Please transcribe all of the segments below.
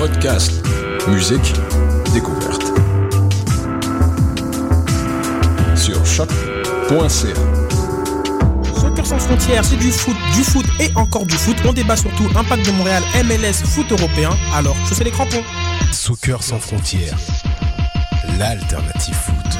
Podcast, musique, découverte. Sur choc.ca. Soccer sans frontières, c'est du foot, du foot et encore du foot. On débat surtout Impact de Montréal, MLS, foot européen. Alors, je sais les crampons. Soccer sans frontières, l'alternative foot.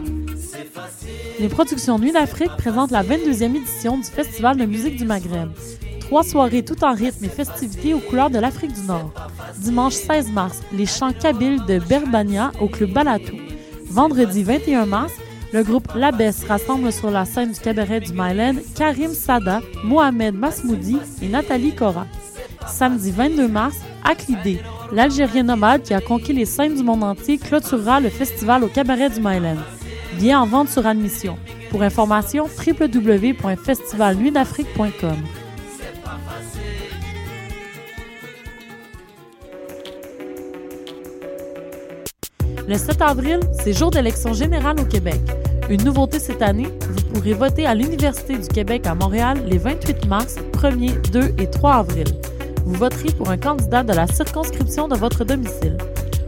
Les productions Nuit d'Afrique présentent la 22e édition du Festival de musique du Maghreb. Trois soirées tout en rythme et festivités aux couleurs de l'Afrique du Nord. Dimanche 16 mars, les chants kabyles de Berbania au club Balatou. Vendredi 21 mars, le groupe Labès rassemble sur la scène du cabaret du Myland Karim Sada, Mohamed Masmoudi et Nathalie Cora. Samedi 22 mars, Aklidé, l'Algérien nomade qui a conquis les scènes du monde entier, clôturera le festival au cabaret du Myland. Bien en vente sur admission. Pour information, www.festivalnuitdafrique.com. Le 7 avril, c'est jour d'élection générale au Québec. Une nouveauté cette année, vous pourrez voter à l'Université du Québec à Montréal les 28 mars, 1er, 2 et 3 avril. Vous voterez pour un candidat de la circonscription de votre domicile.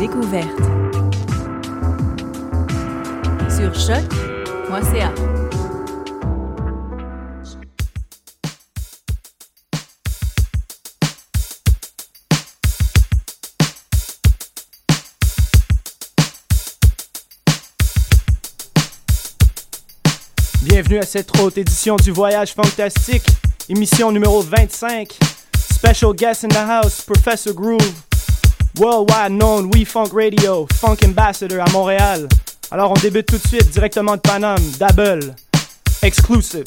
découverte. Sur choc.ca. Bienvenue à cette haute édition du Voyage Fantastique, émission numéro 25. Special guest in the house, Professor Groove. Worldwide known We Funk Radio, Funk Ambassador à Montréal. Alors on débute tout de suite directement de Paname, Double, Exclusive.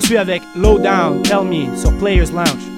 Poursuit avec Low Down, Tell Me sur Players Lounge.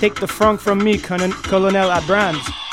Take the front from me, Colonel Abrams.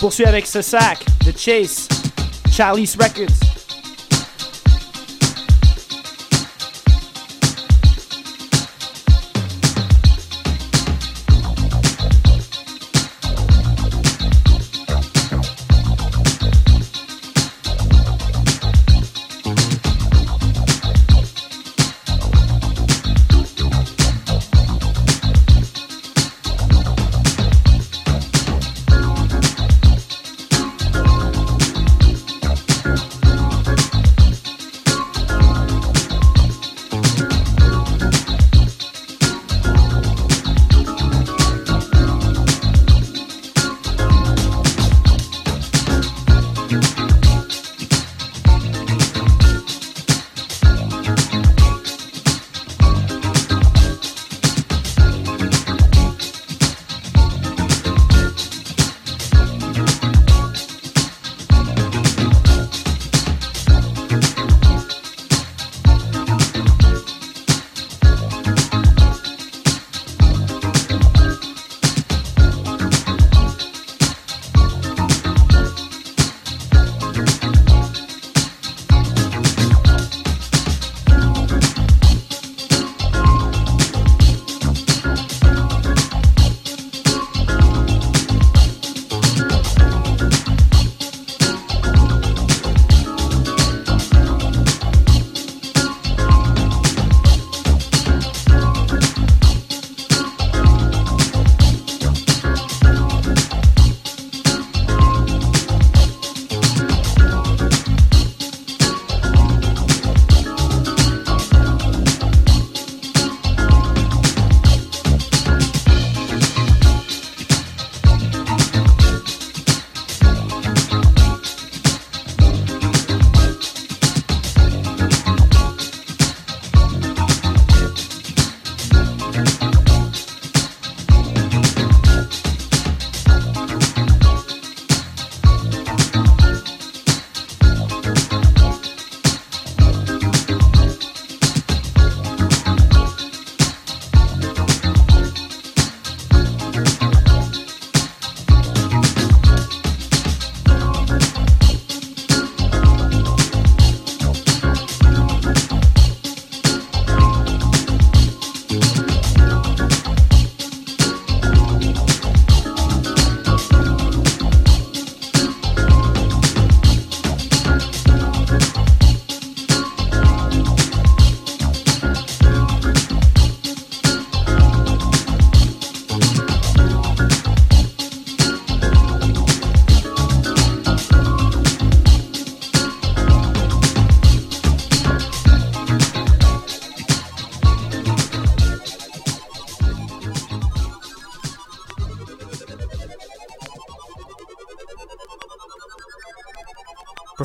Poursuit avec ce sac, The Chase, Charlie's Records.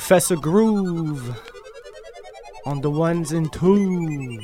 Professor Groove on the ones and twos.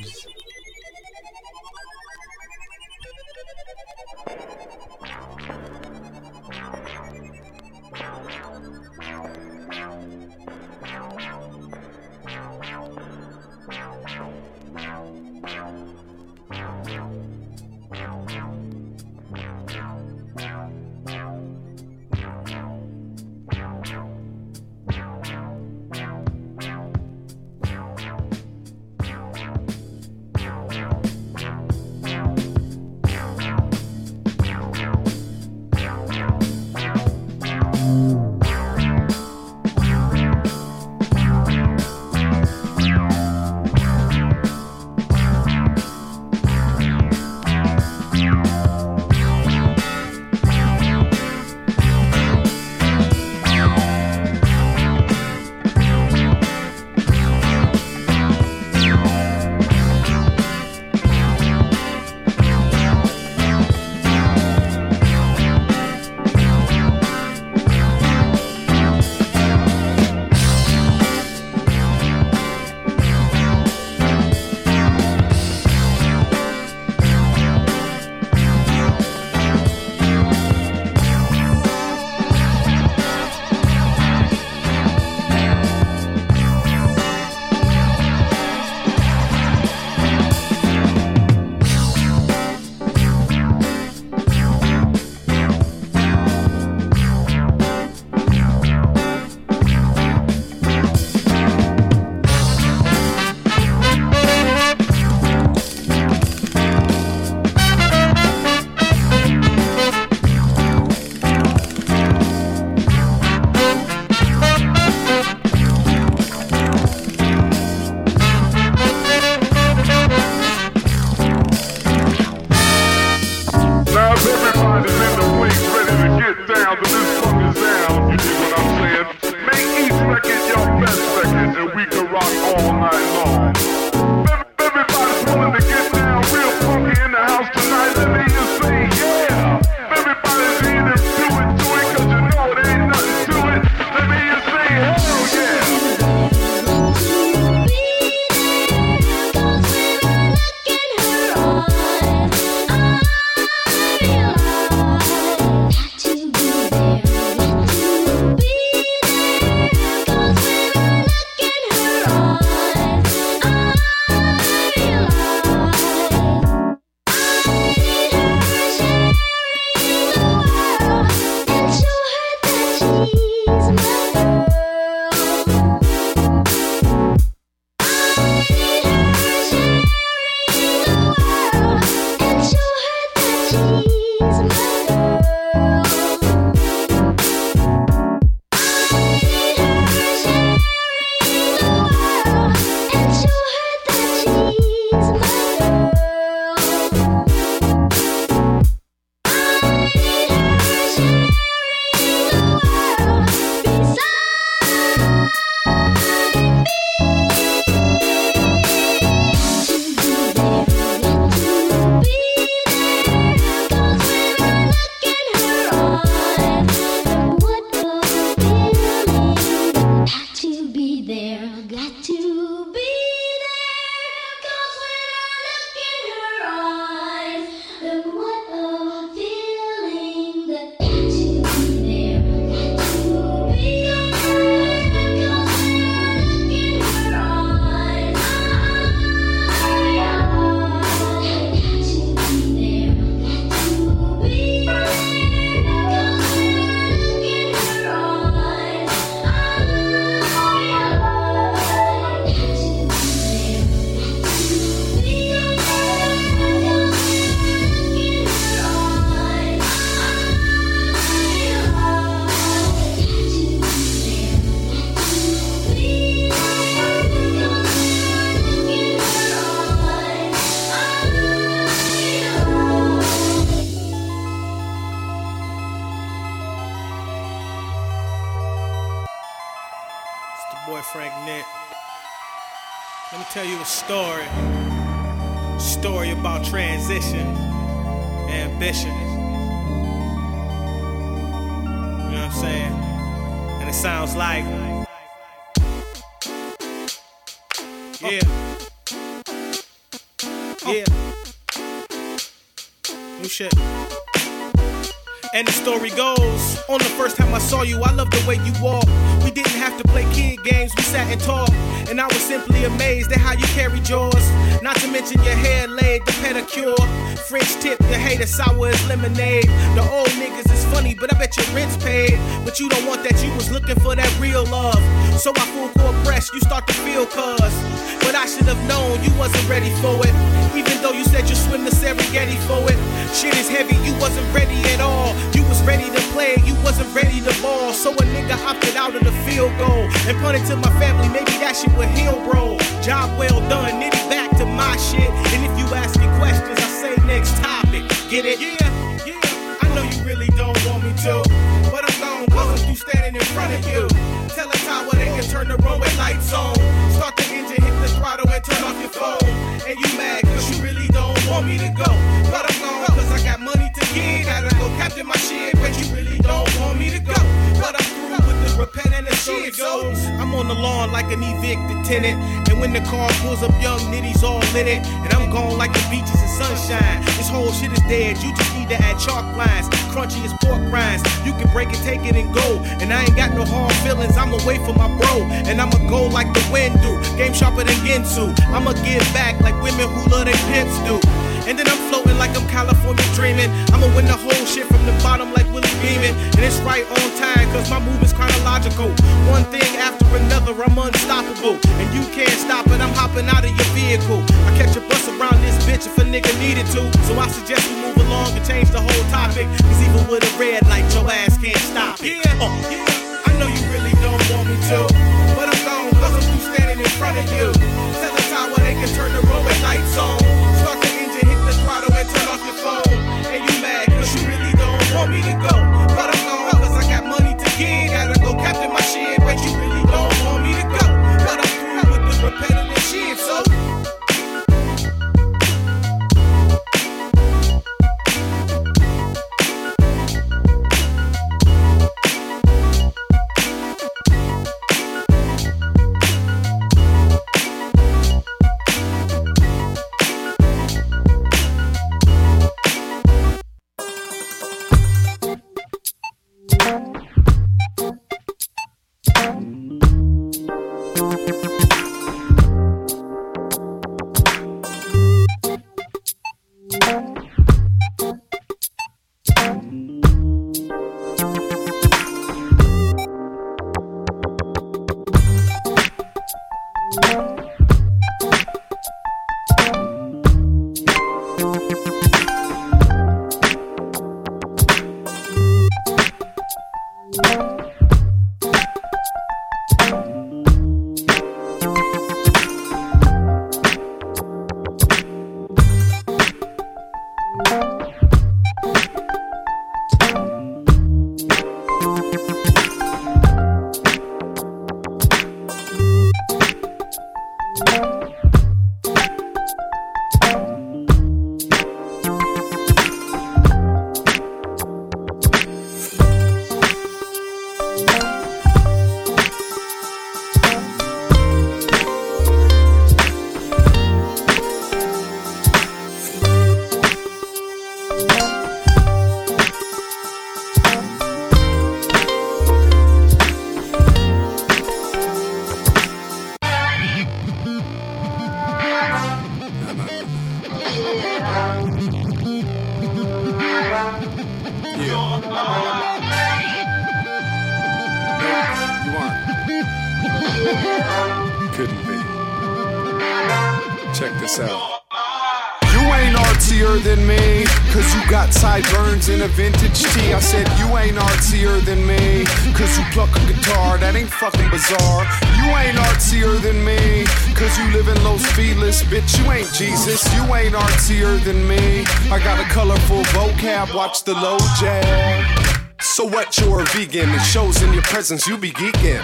Mention your hair laid, the pedicure. French tip, your hater sour as lemonade. The old niggas is funny, but I bet your rent's paid. But you don't want that, you was looking for that real love. So I full court press, you start to feel cuz. But I should have known you wasn't ready for it. Even though you said you swim the Serengeti for it. Shit is heavy, you wasn't ready at all. You was ready to play, you wasn't ready to ball. So a nigga opted out of the field goal and punted to my family. Maybe that shit would heal, bro. Job well done, nitty back to my shit. And if you asking questions, I say next topic. Get it? Yeah, on the lawn like an evicted tenant. And when the car pulls up, young nitties all in it. And I'm gone like the beaches and sunshine. This whole shit is dead. You just need to add chalk lines. Crunchy as pork rinds. You can break it, take it, and go. And I ain't got no hard feelings. I'm away from my bro. And I'ma go like the wind do. Game sharper than Ginsu. I'ma give back like women who love their pimps do. And then I'm floating like I'm California dreaming. I'ma win the whole shit from the bottom like Willie Beamen. And it's right on time, cause my move is chronological. One thing after another, I'm unstoppable. And you can't stop it, I'm hopping out of your vehicle. I catch a bus around this bitch if a nigga needed to. So I suggest we move along and change the whole topic. Cause even with a red light, your ass can't stop it. Yeah, uh, yeah. I know you really don't want me to. But I'm gone, cause I'm standing in front of you. Tell the tower they can turn the runway lights on. Want me to go. Me. I got a colorful vocab, watch the low jab. So what, you're a vegan, it shows in your presence, you be geeking.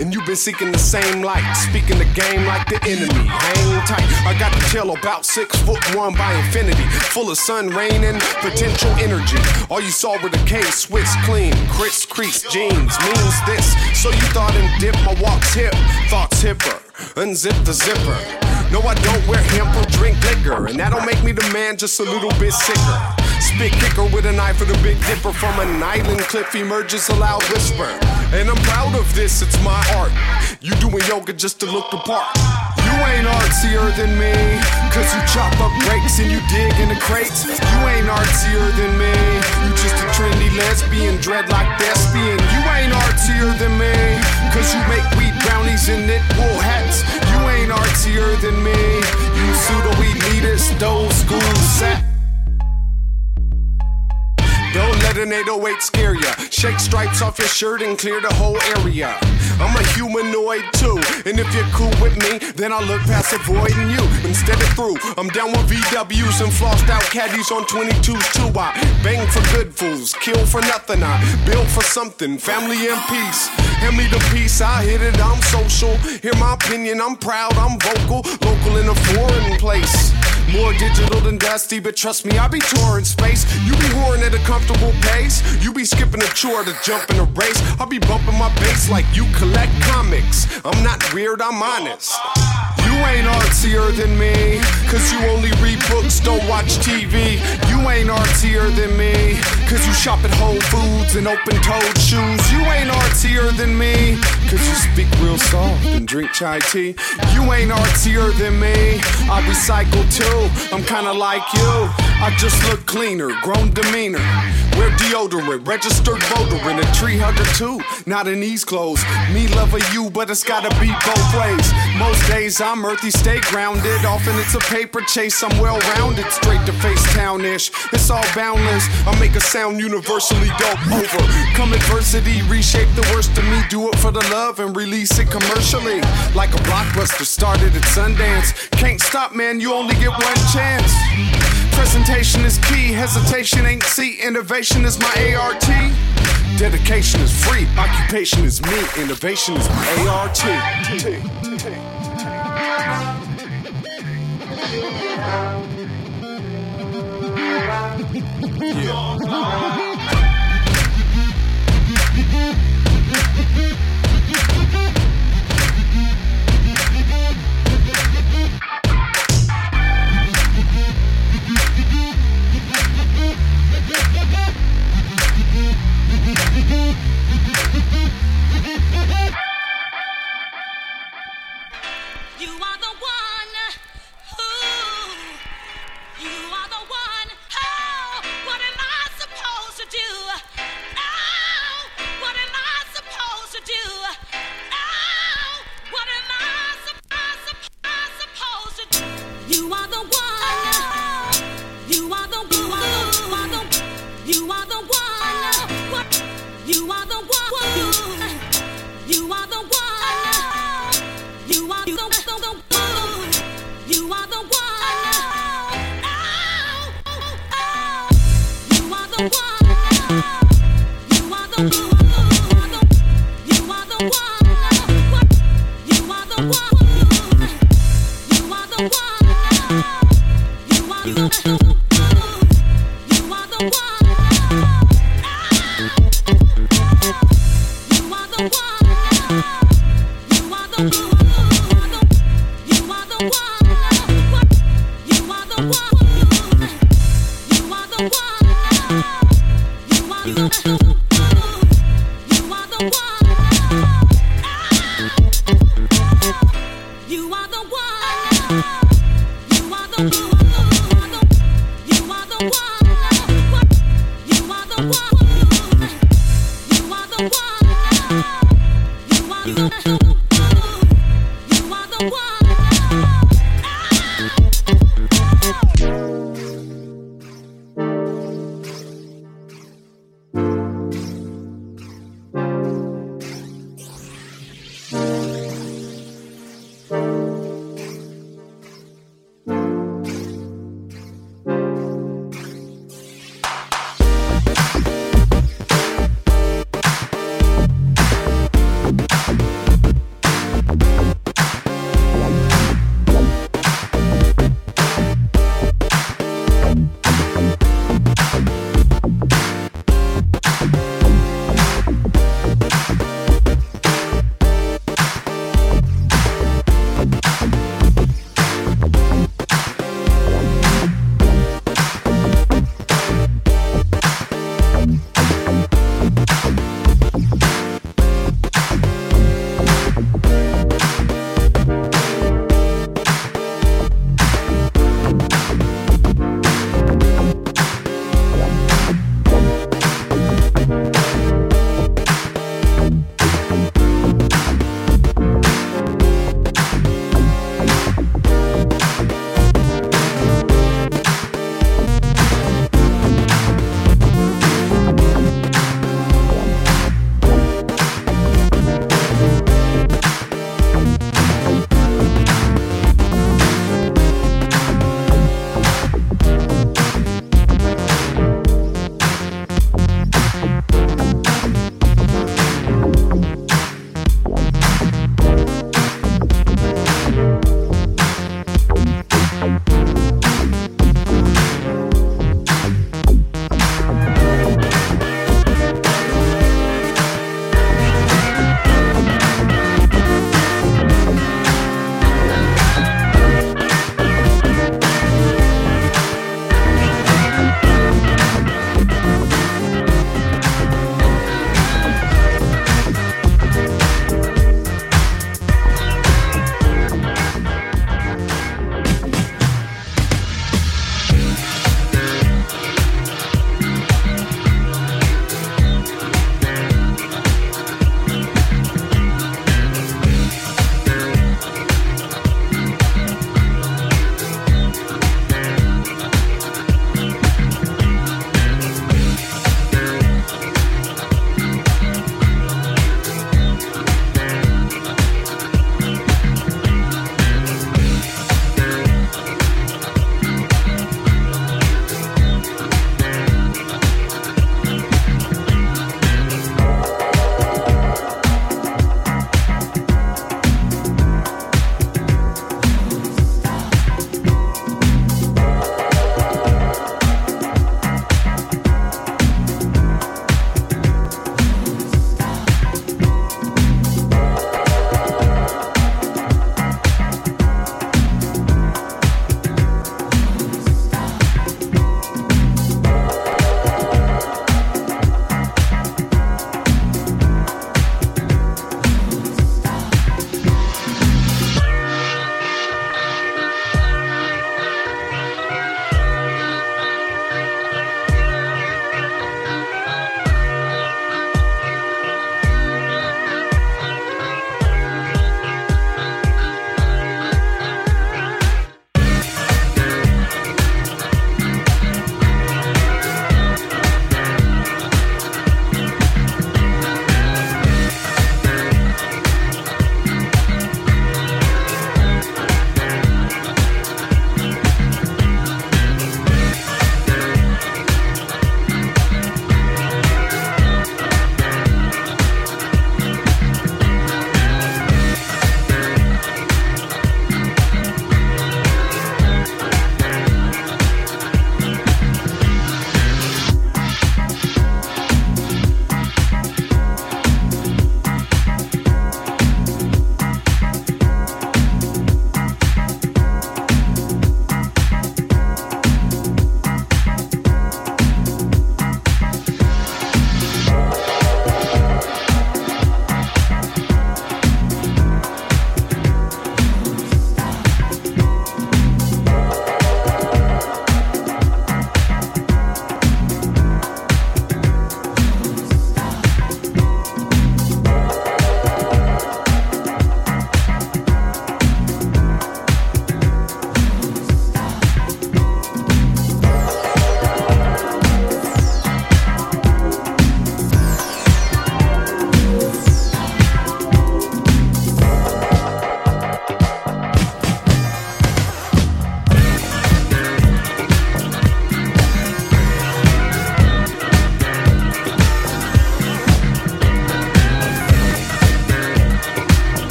And you've been seeking the same light, speaking the game like the enemy. Hang tight, I got the tail about six foot one by infinity, full of sun, rain, and potential energy. All you saw were the K Swiss clean, Chris crease jeans means this. So you thought and dip my walks hip, thoughts hipper, unzip the zipper. No, I don't wear hemp or drink liquor, and that don't make me the man, just a little bit sicker. Spit kicker with a knife for the big dipper from an island cliff emerges a loud whisper. And I'm proud of this, it's my art. You doing yoga just to look the part. You ain't artsier than me, cause you chop up breaks and you dig in the crates. You ain't artsier than me, you just a trendy lesbian, dreadlock thespian. You ain't artsier than me, cause you make weed brownies and knit wool hats. Ain't artsier than me, you pseudo elitist, old school set. Don't let an 808 scare ya. Shake stripes off your shirt and clear the whole area. I'm a humanoid too, and if you're cool with me, then I'll look past avoiding you. Instead of through, I'm down with VWs and flossed out caddies on 22s too. I bang for good fools, kill for nothing. I build for something, family and peace. Hand me the peace, I hit it, I'm social. Hear my opinion, I'm proud, I'm vocal. Local in a foreign place. More digital than dusty, but trust me, I be touring space. You be whoring at a comfortable pace. You be skipping a chore to jump in a race. I be bumping my bass like you collect comics. I'm not weird, I'm honest. You ain't artsier than me, cause you only read books, don't watch TV. You ain't artsier than me, cause you shop at Whole Foods and open toed shoes. You ain't artsier than me, cause speak real soft and drink chai tea. You ain't artsier than me, I recycle too. I'm kinda like you, I just look cleaner, grown demeanor. Wear deodorant, registered voter in a tree hugger too. Not in these clothes. Me love of you, but it's gotta be both ways. Most days I'm earthy, stay grounded. Often it's a paper chase, I'm well rounded. Straight to face townish. It's all boundless. I make a sound universally dope over. Come adversity, reshape the worst of me. Do it for the love and release it commercially. Like a blockbuster started at Sundance. Can't stop, man, you only get one chance. Presentation is key, hesitation ain't C, innovation is my ART. Dedication is free, occupation is me, innovation is my ART. You Mm-hmm. You are the one.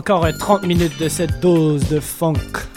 Encore un 30 minutes de cette dose de funk.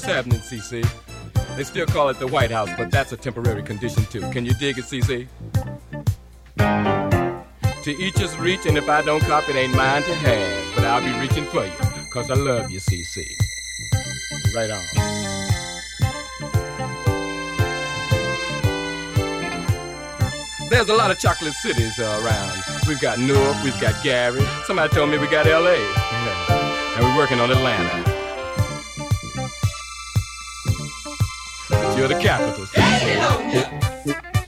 What's happening, CC? They still call it the White House, but that's a temporary condition too. Can you dig it, CC? To each his reach, and if I don't cop it, ain't mine to have. But I'll be reaching for you, cause I love you, CC. Right on. There's a lot of chocolate cities uh, around. We've got Newark, we've got Gary. Somebody told me we got LA. And we're working on Atlanta. You're the capital.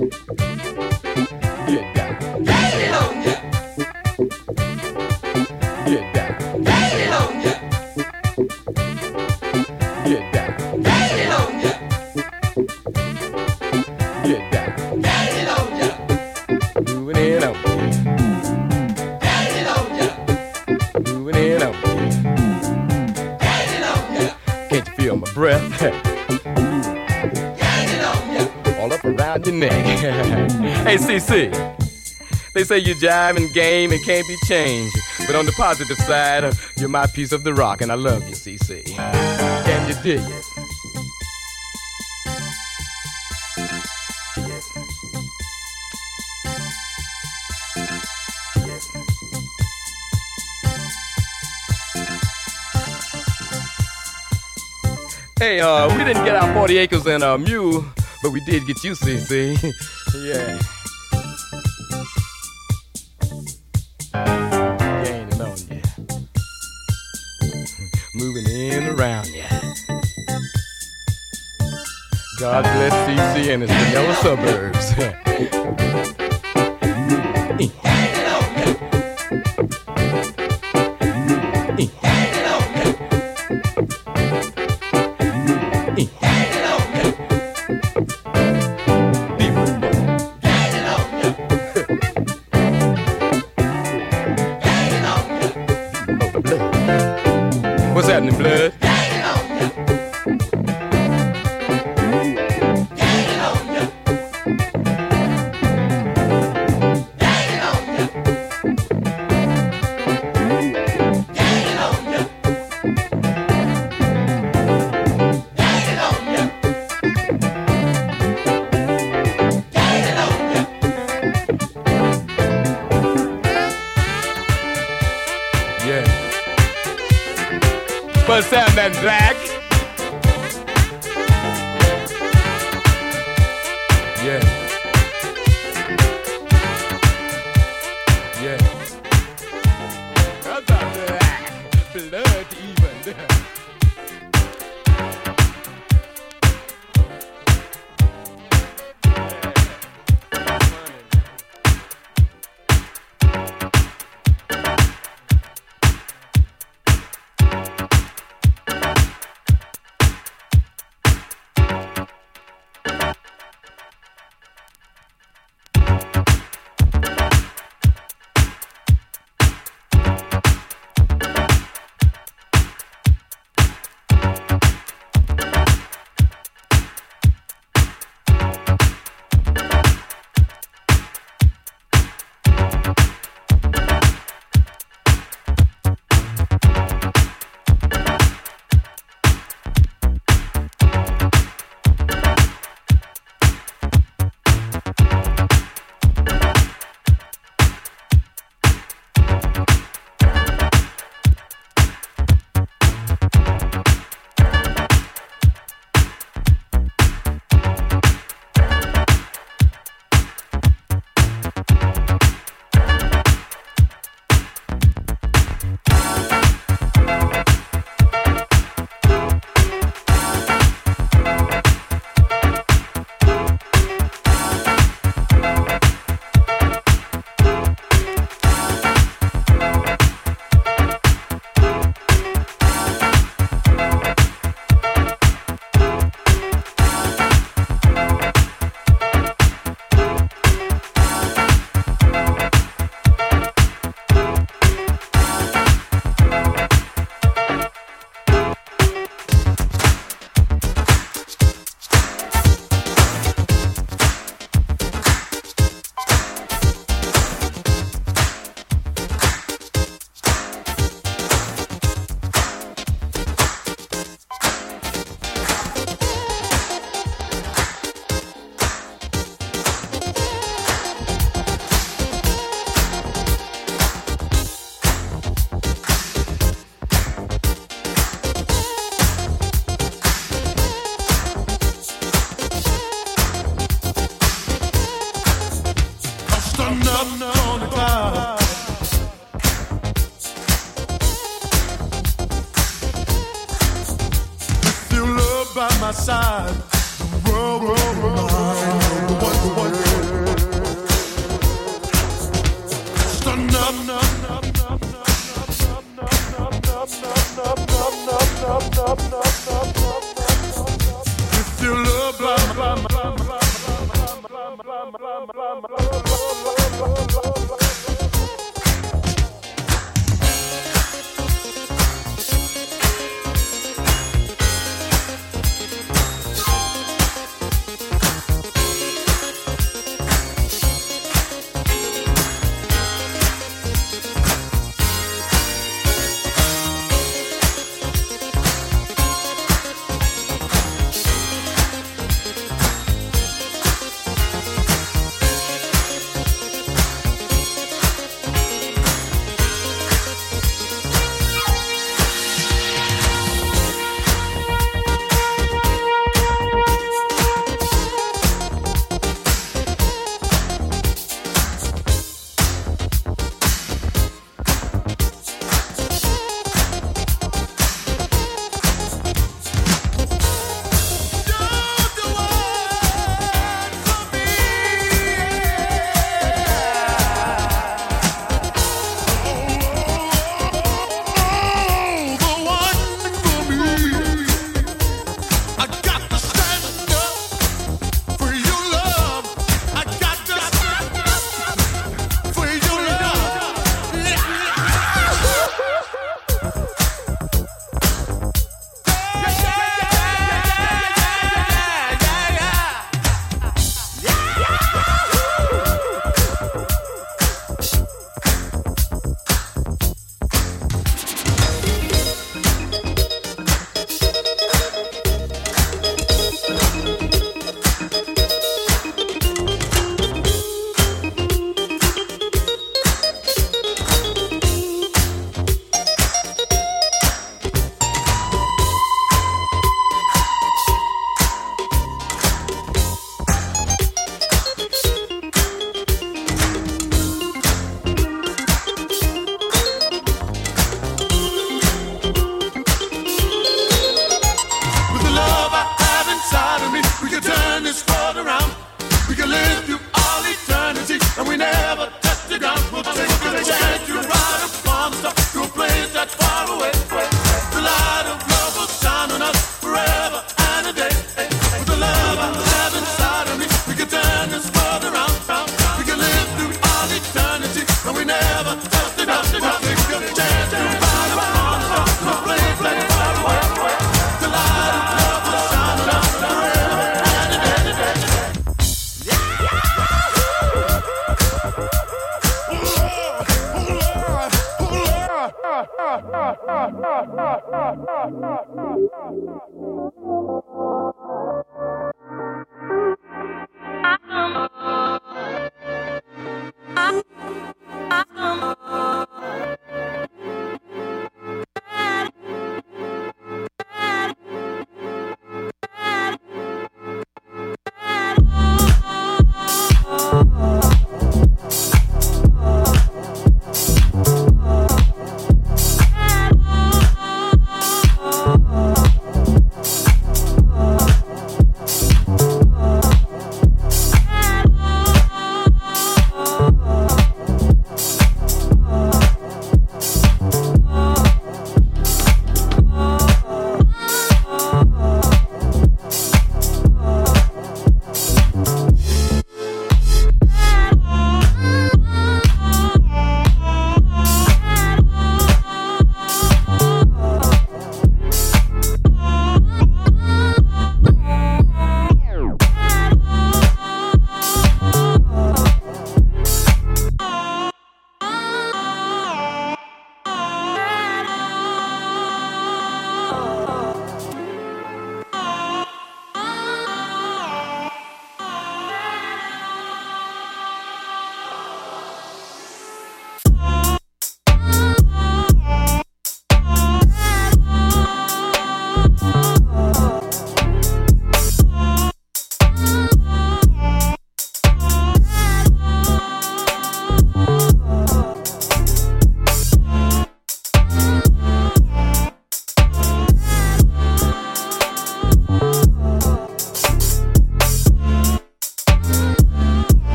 CC. They say you jive and game and can't be changed. But on the positive side, uh, you're my piece of the rock, and I love you, CC. Can you dig it? Hey, uh, we didn't get our 40 acres and a mule, but we did get you, CC. yeah. And its vanilla suburbs. Happening, Black?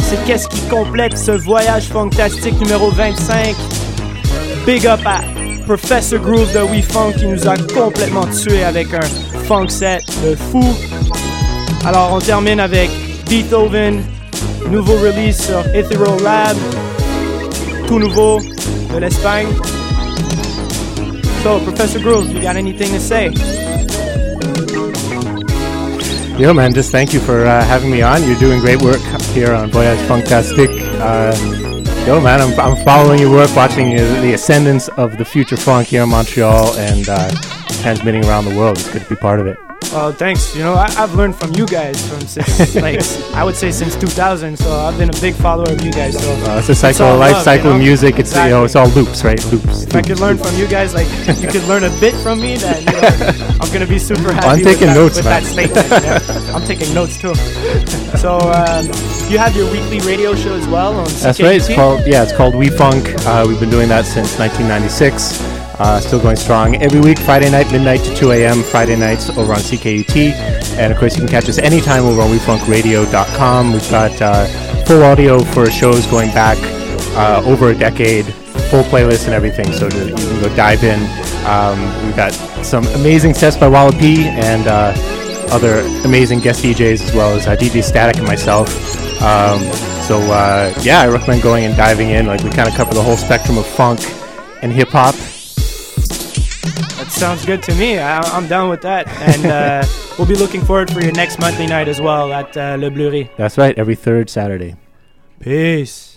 C'est qu'est-ce qui complète ce voyage fantastique numéro 25? Big up à Professor Groove de We Funk qui nous a complètement tué avec un funk set de fou. Alors, on termine avec Beethoven, nouveau release sur Ethereal Lab, tout nouveau de l'Espagne. So, Professor Groove, you got anything to say? Yo, man, just thank you for uh, having me on. You're doing great work here on Voyage Funktastic. Uh, yo, man, I'm, I'm following your work, watching uh, the ascendance of the future funk here in Montreal and uh, transmitting around the world. It's good to be part of it. Oh, thanks. You know, I, I've learned from you guys from since, like, I would say since 2000. So I've been a big follower of you guys. So Uh, it's a cycle, a life love, cycle you know? of music. It's you know, it's all loops, right? Loops. If I could learn from you guys, like you could learn a bit from me, then you know, I'm gonna be super happy. I'm with taking that, notes, with man. that statement. I'm taking notes too. So um, you have your weekly radio show as well on That's right. It's called yeah. It's called WeFunk. Uh, we've been doing that since 1996. Uh, still going strong every week, Friday night, midnight to 2 a.m. Friday nights over on CKUT, and of course you can catch us anytime over on WeFunkRadio.com. We've got uh, full audio for shows going back uh, over a decade, full playlist and everything, so that you can go dive in. Um, we've got some amazing sets by Wallopy and uh, other amazing guest DJs as well as uh, DJ Static and myself. Um, so uh, yeah, I recommend going and diving in. Like we kind of cover the whole spectrum of funk and hip hop. That sounds good to me. I, I'm down with that, and uh, we'll be looking forward for your next monthly night as well at uh, Le Bleury. That's right, every third Saturday. Peace.